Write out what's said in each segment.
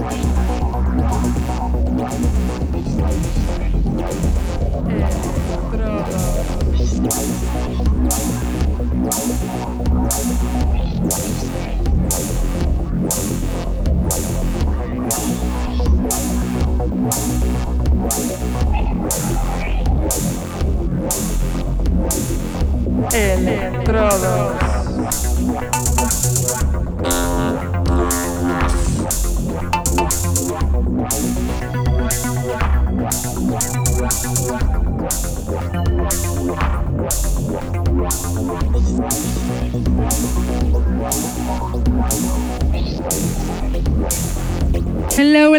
Estrada. Electrodos.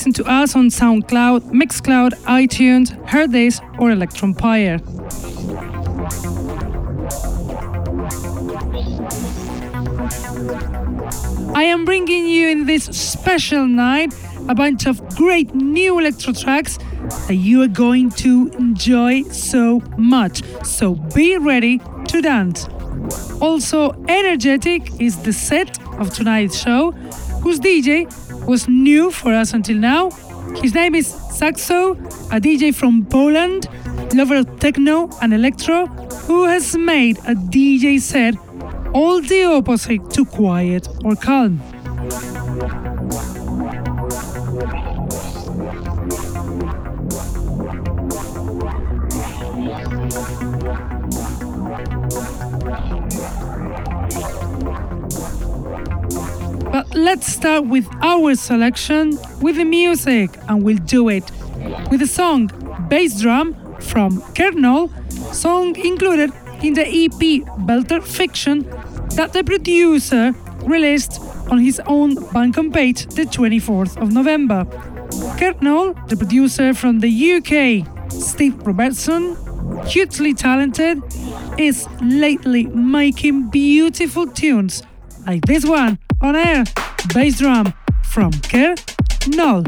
Listen to us on SoundCloud, Mixcloud, iTunes, Hearthis, or Electronpire. I am bringing you in this special night a bunch of great new electro tracks that you are going to enjoy so much. So be ready to dance. Also, energetic is the set of tonight's show, whose DJ was new for us until now. His name is Saxo, a DJ from Poland, lover of techno and electro, who has made a DJ set all the opposite to quiet or calm. Let's start with our selection with the music, and we'll do it with the song Bass Drum from Kernol, song included in the EP Belter Fiction that the producer released on his own Bandcamp page the 24th of November. Kernol, the producer from the UK, Steve Robertson, hugely talented, is lately making beautiful tunes like this one on air bass drum from Ker Null.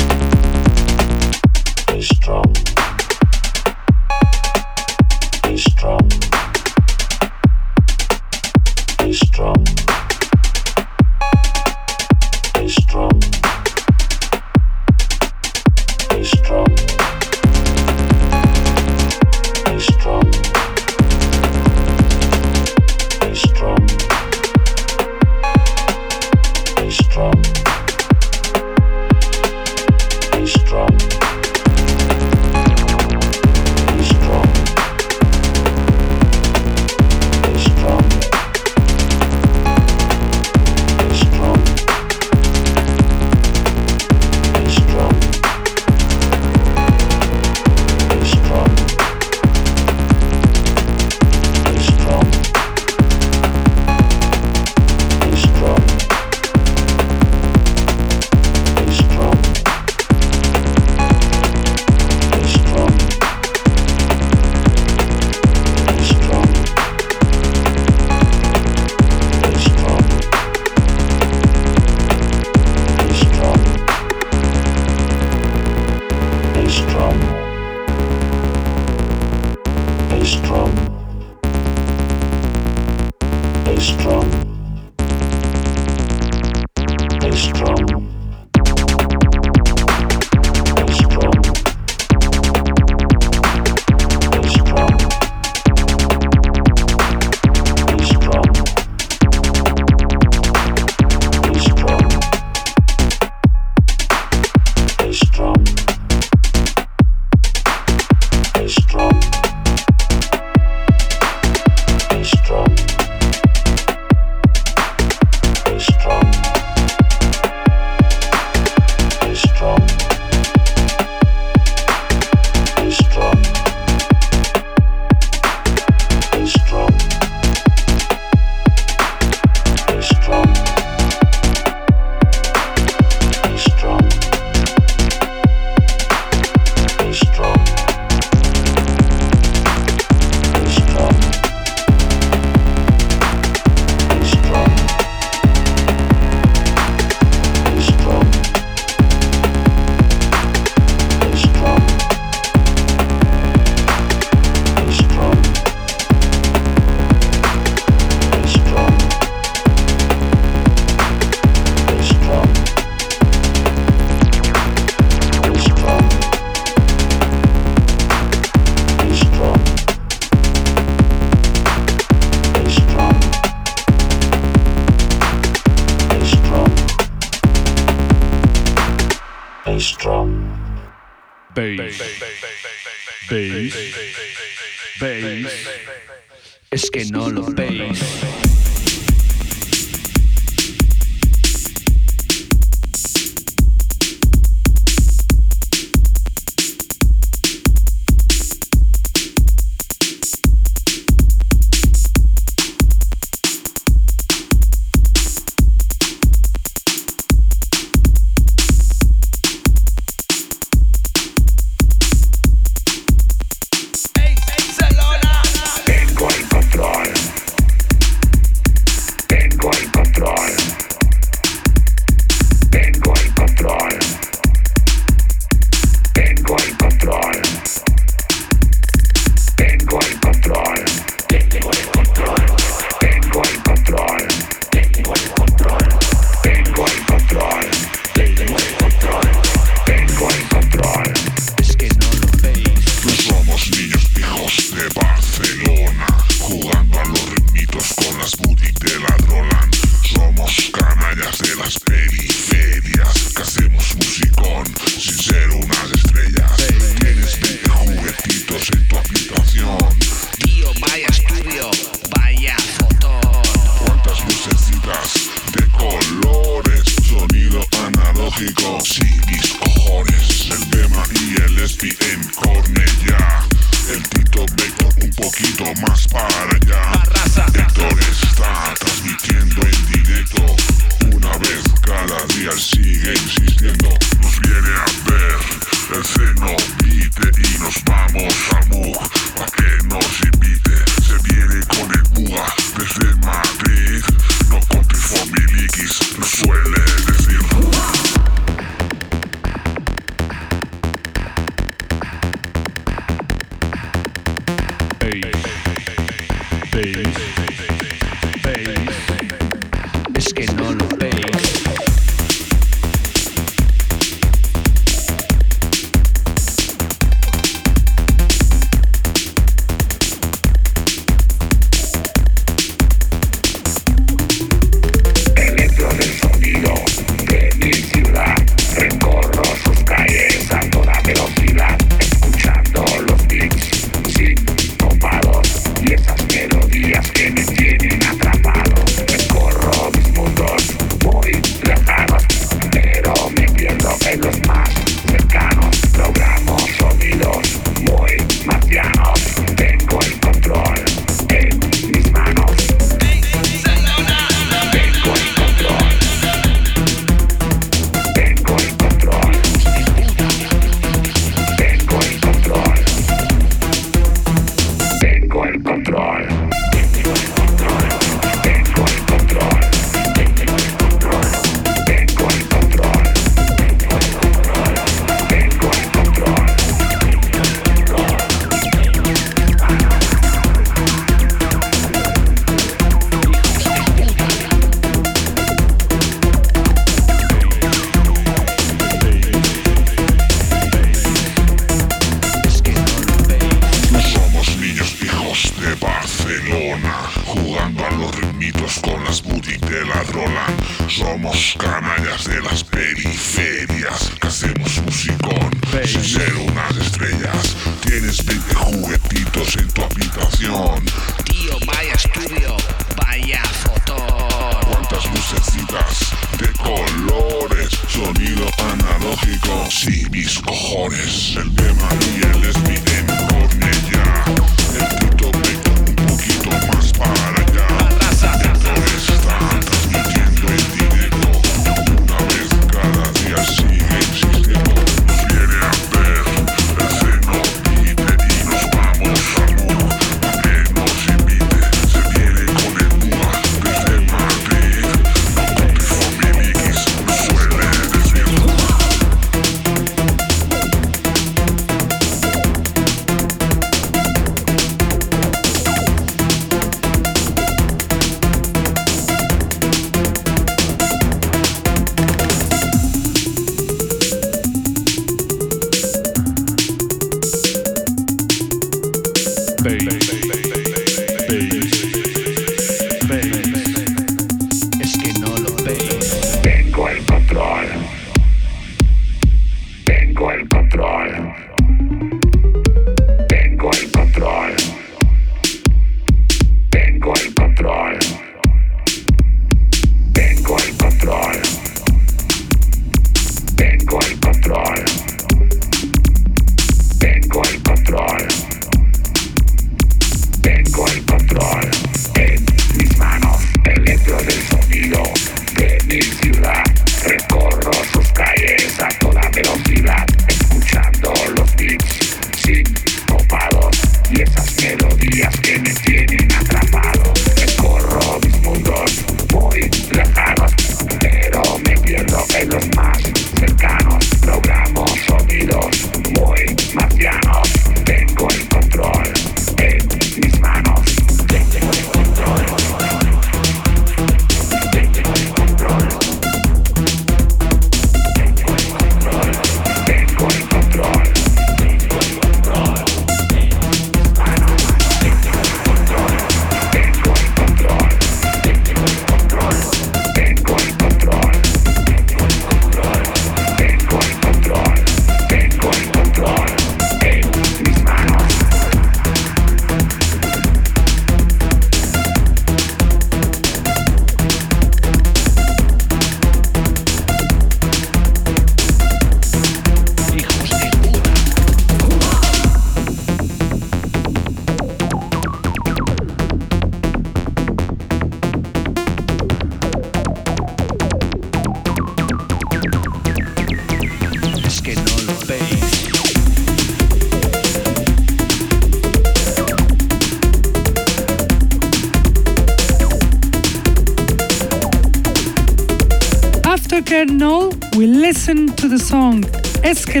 Listen to the song Es que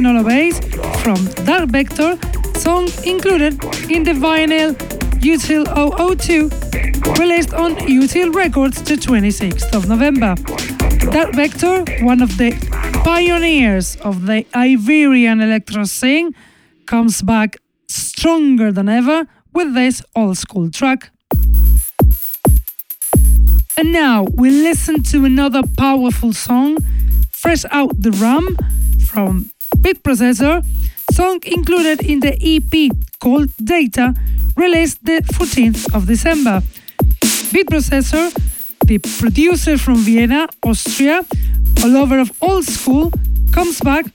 from Dark Vector, song included in the vinyl Util 002, released on Util Records the 26th of November. Dark Vector, one of the pioneers of the Iberian electro scene, comes back stronger than ever with this old school track. And now we listen to another powerful song Fresh Out the Rum from Beat Processor, song included in the EP called Data, released the 14th of December. Beat Processor, the producer from Vienna, Austria, a lover of old school, comes back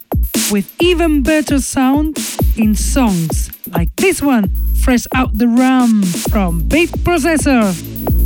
with even better sound in songs like this one, Fresh Out the Rum from Beat Processor.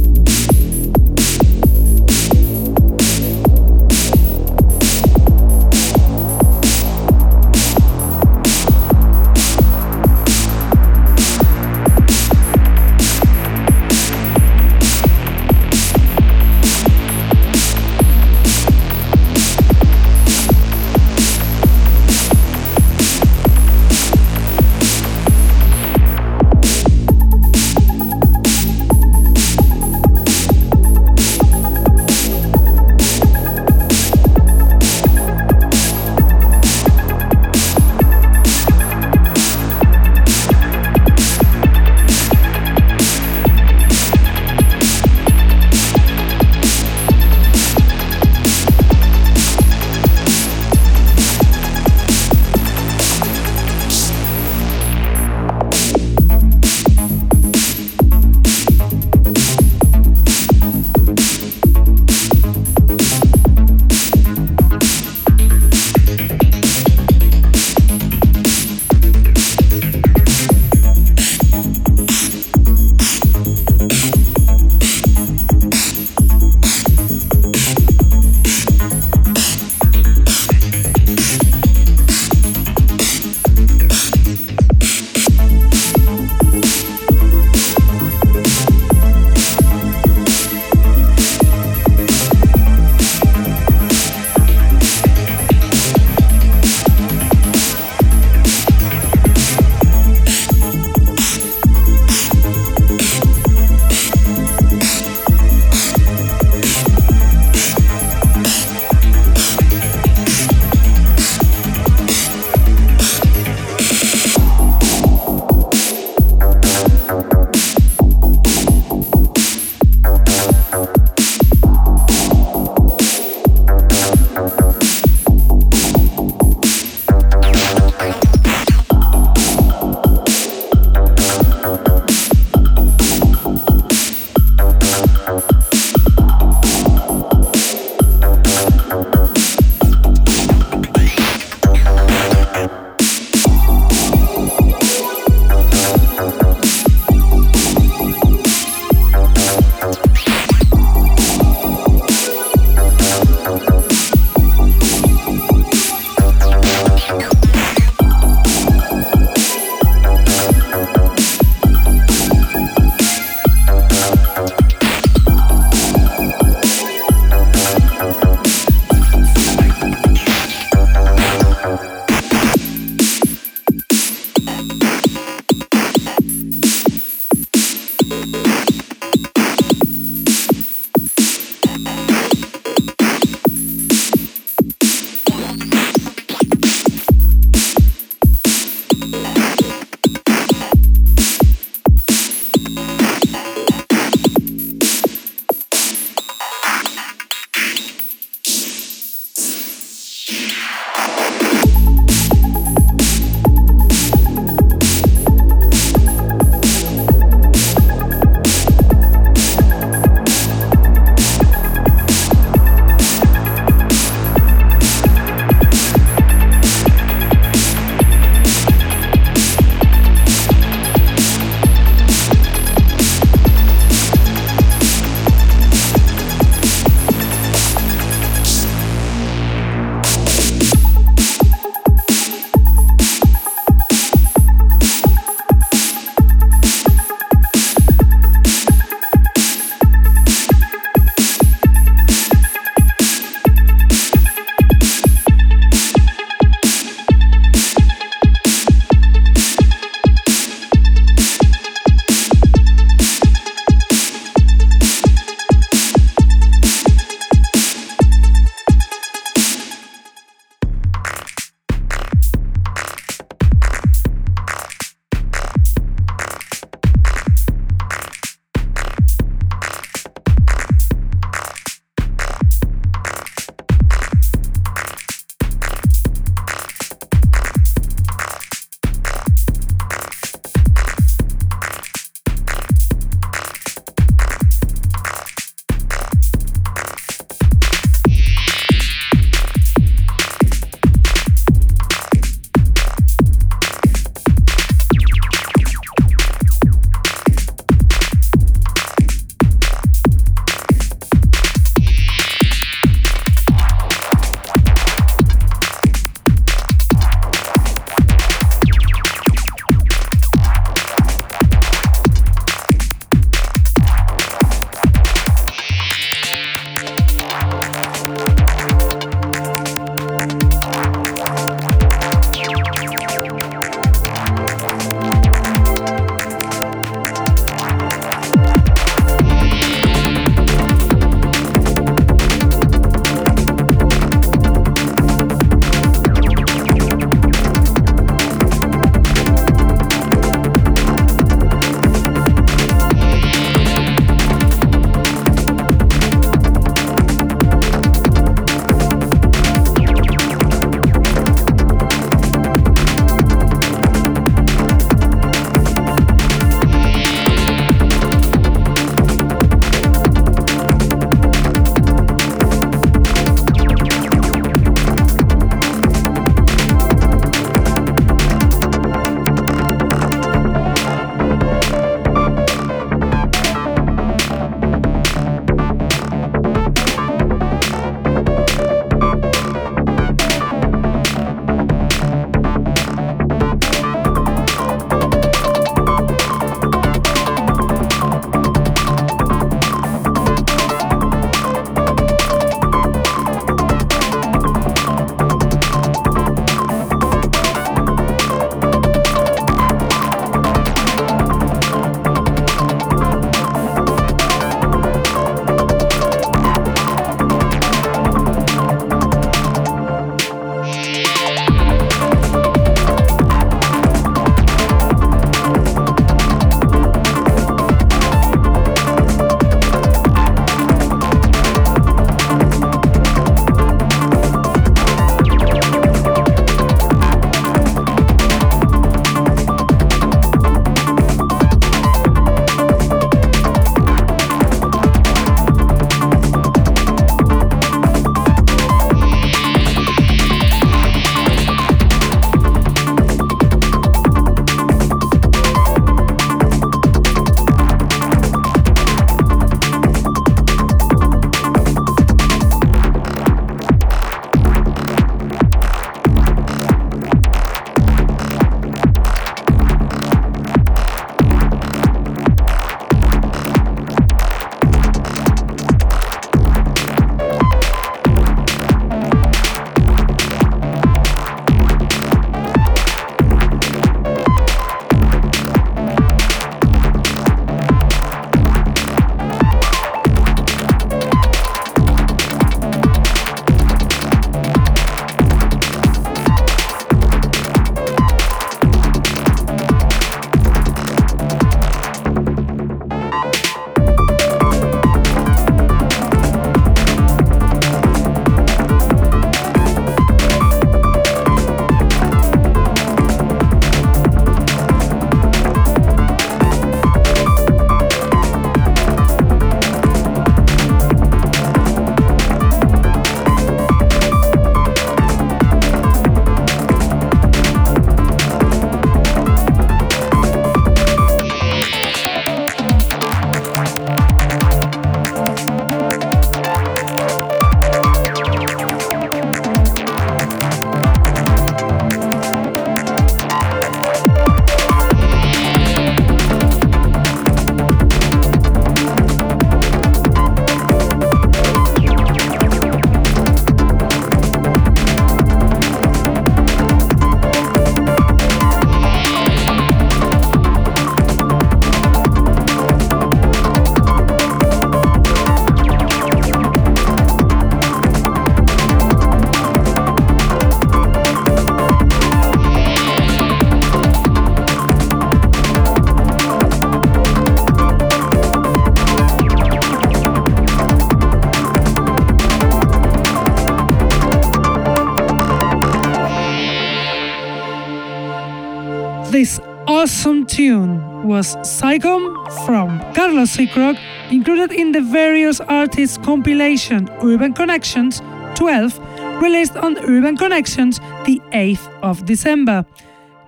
Awesome tune was Psychom from Carlos Seacrock, included in the various artists compilation Urban Connections 12, released on Urban Connections the 8th of December.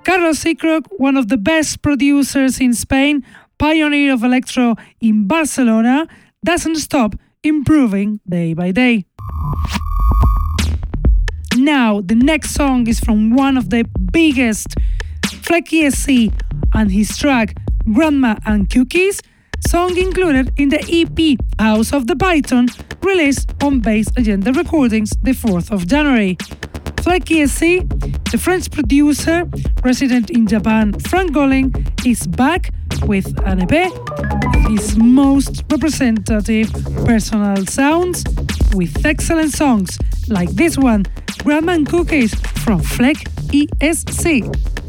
Carlos Seacrock, one of the best producers in Spain, pioneer of electro in Barcelona, doesn't stop improving day by day. Now, the next song is from one of the biggest, Fleck ESC, and his track Grandma and Cookies, song included in the EP House of the Python, released on Bass Agenda Recordings the 4th of January. Fleck ESC, the French producer resident in Japan, Frank Golling, is back with an EP, his most representative personal sounds, with excellent songs like this one, Grandma and Cookies from Fleck ESC.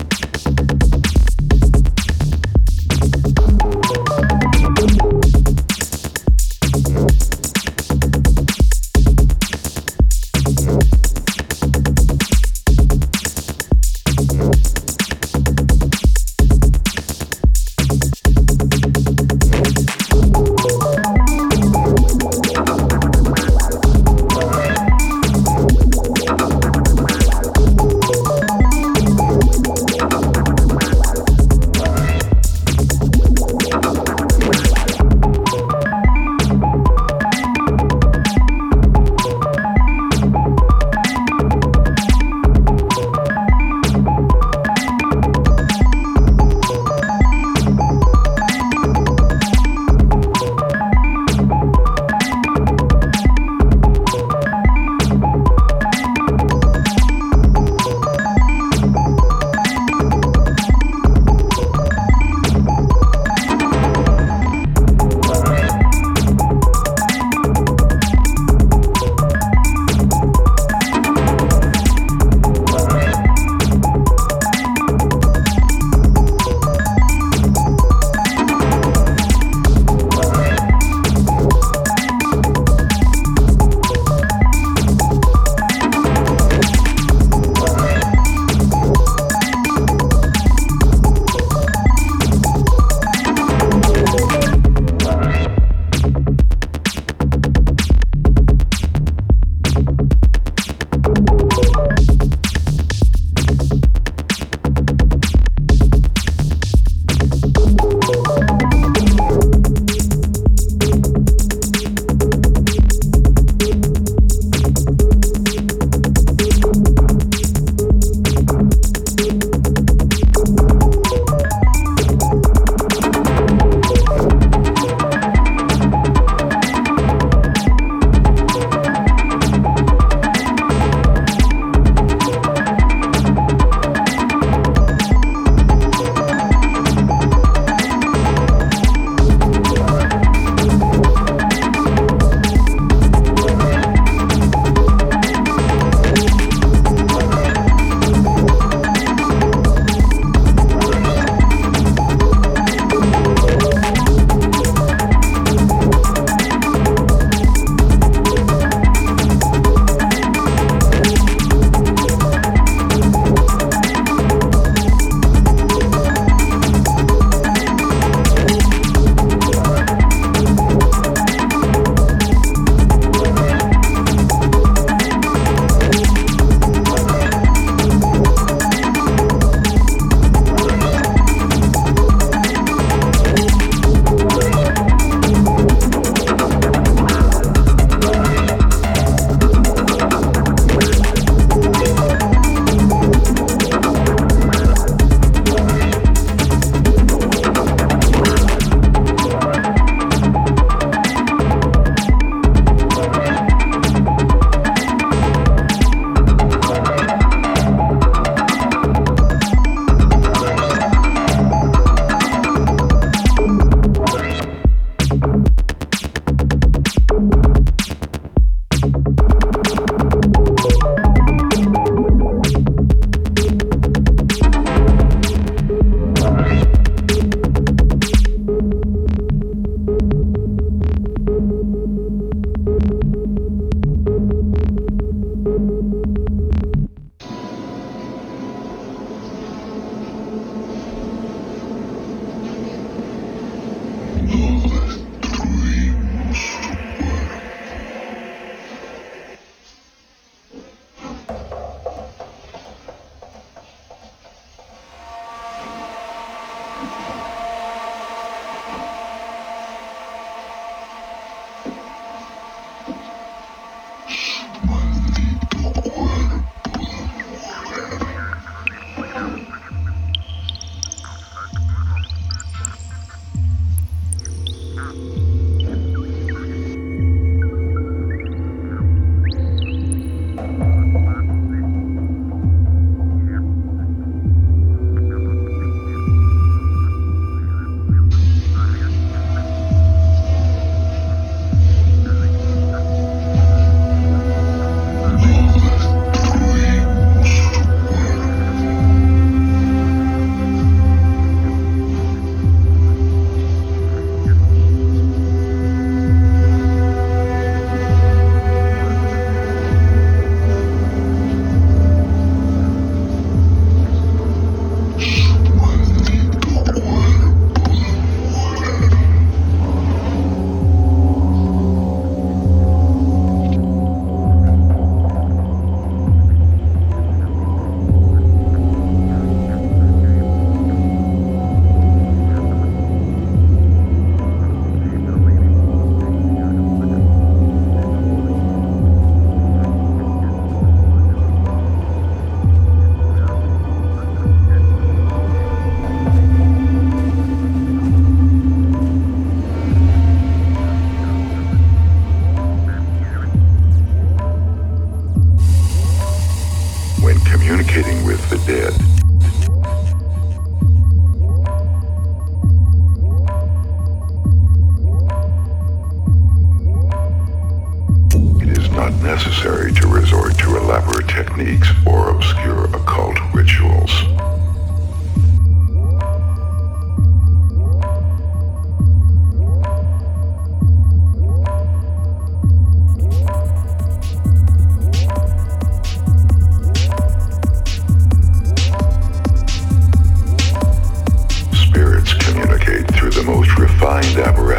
Refined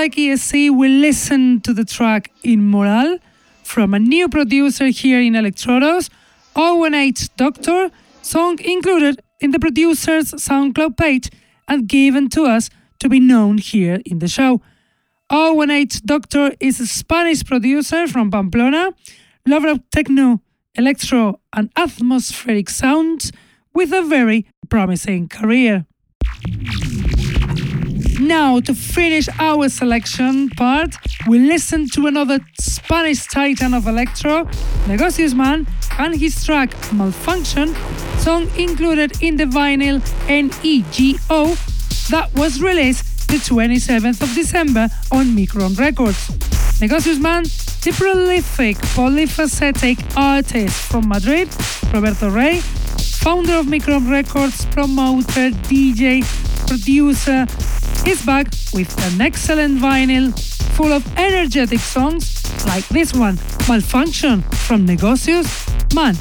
After Fleck ESC, we listen to the track Inmoral from a new producer here in Electrodos, 018 Doctor, song included in the producer's SoundCloud page and given to us to be known here in the show. 018 Doctor is a Spanish producer from Pamplona, lover of techno, electro, and atmospheric sounds with a very promising career. Now, to finish our selection part, we listen to another Spanish titan of electro, Negocios Man, and his track Malfunction, song included in the vinyl NEGO that was released the 27th of December on Micron Records. Negocios Man, the prolific, polyphacetic artist from Madrid, Roberto Rey, founder of Micron Records, promoter, DJ, producer, is back with an excellent vinyl full of energetic songs like this one, Malfunction from Negocios Man.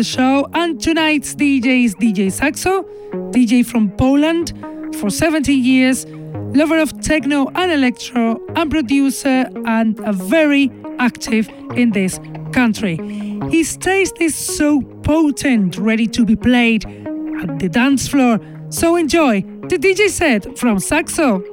The show, and tonight's DJ is DJ Saxo, DJ from Poland for 70 years, lover of techno and electro, and producer, and a very active in this country. His taste is so potent, ready to be played at the dance floor. So enjoy the DJ set from Saxo.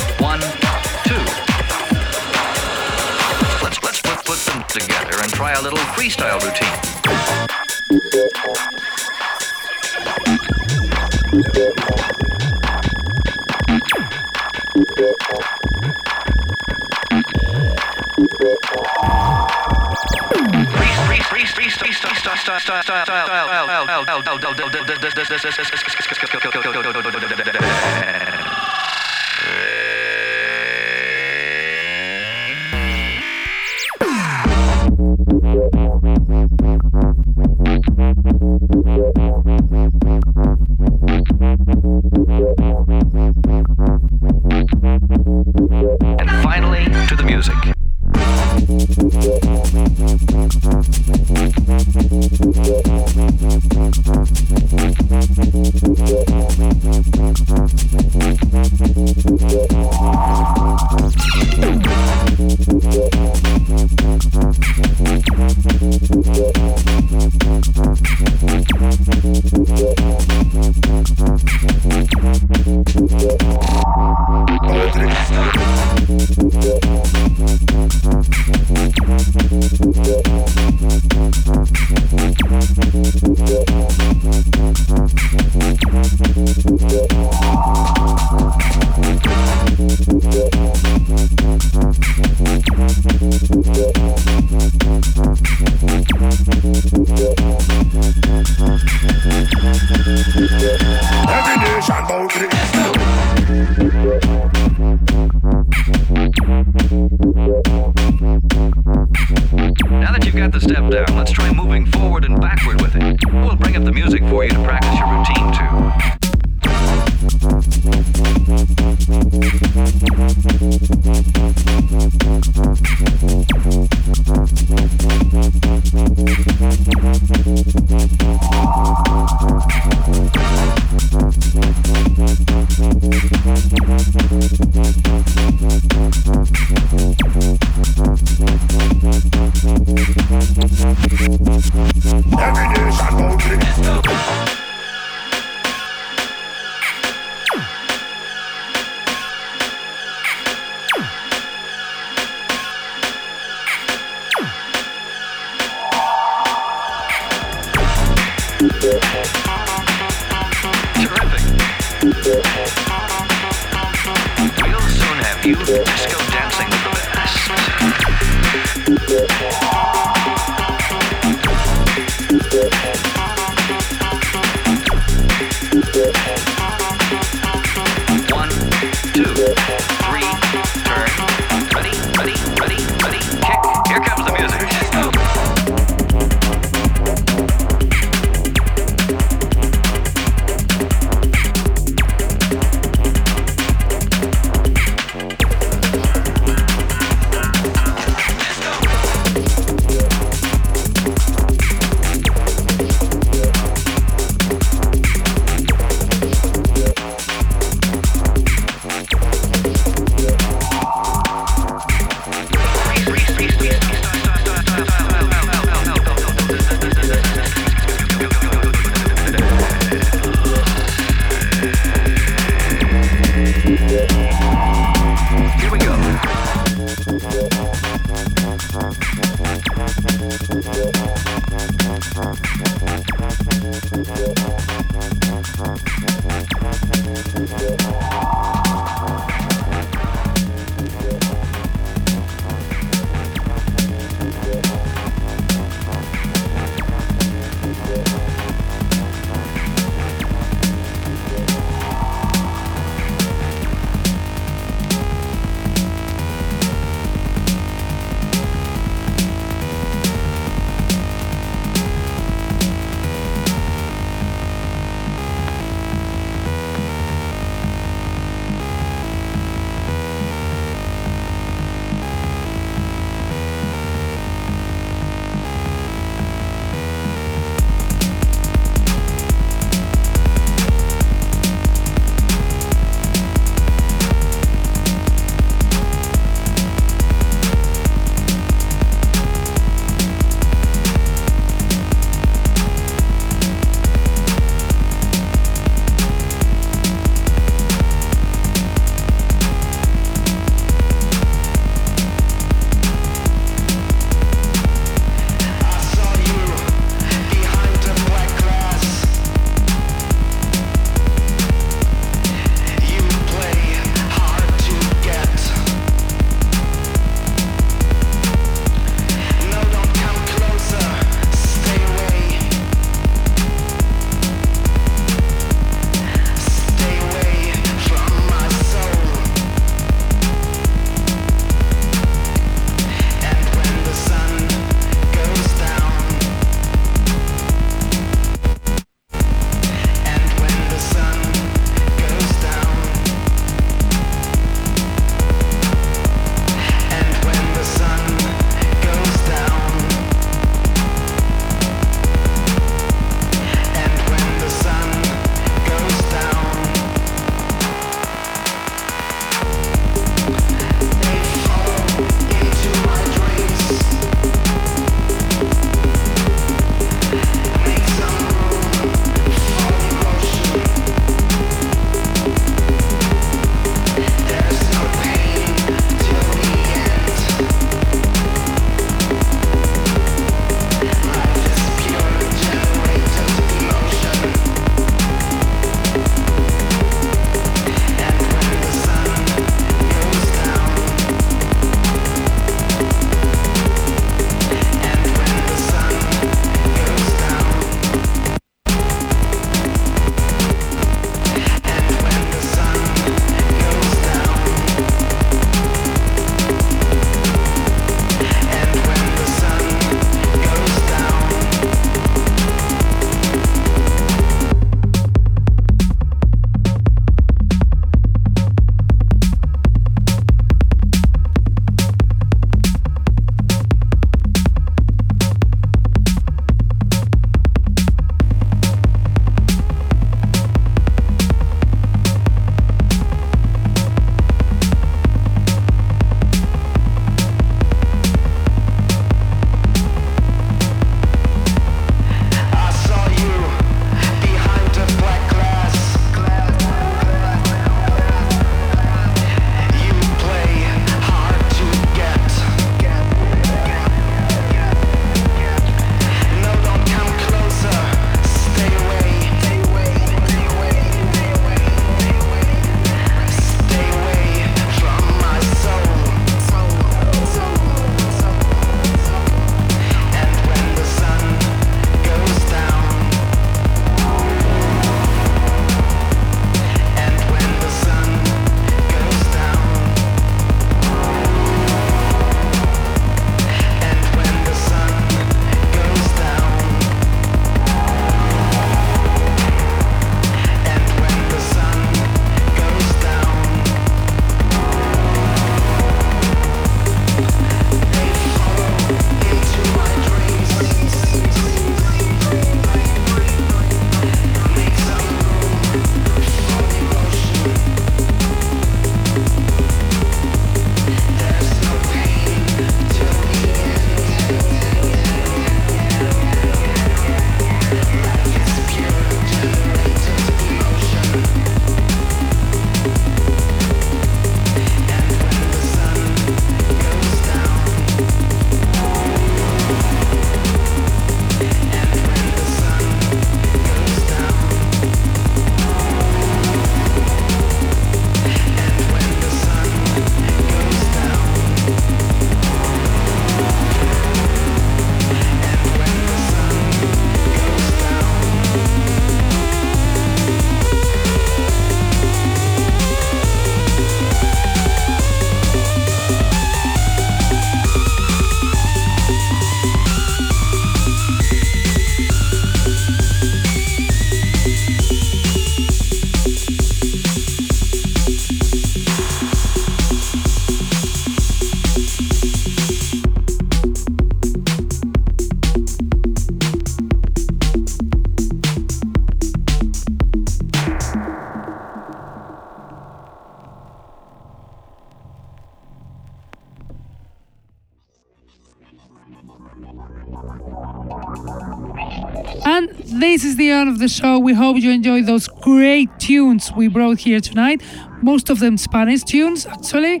The show. We hope you enjoyed those great tunes we brought here tonight. Most of them Spanish tunes, actually.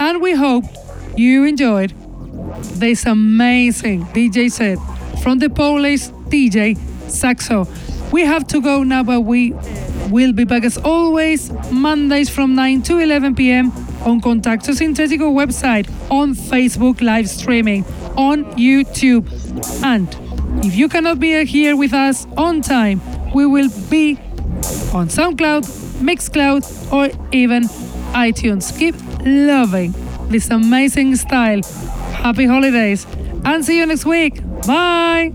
And we hope you enjoyed this amazing DJ set from the Polish DJ Saxo. We have to go now, but we will be back as always Mondays from 9 to 11 p.m. on Contacto Sintetico website, on Facebook live streaming, on YouTube. And if you cannot be here with us on time, we will be on SoundCloud, Mixcloud, or even iTunes. Keep loving this amazing style. Happy holidays and see you next week. Bye.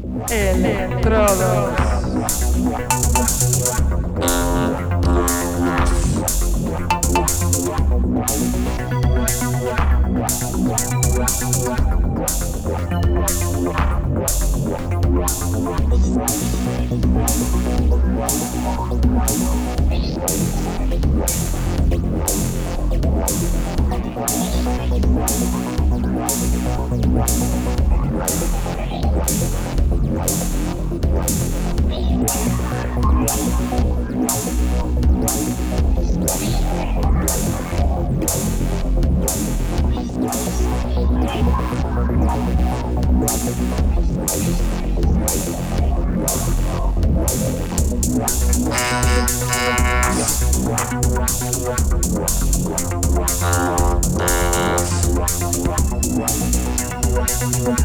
Thank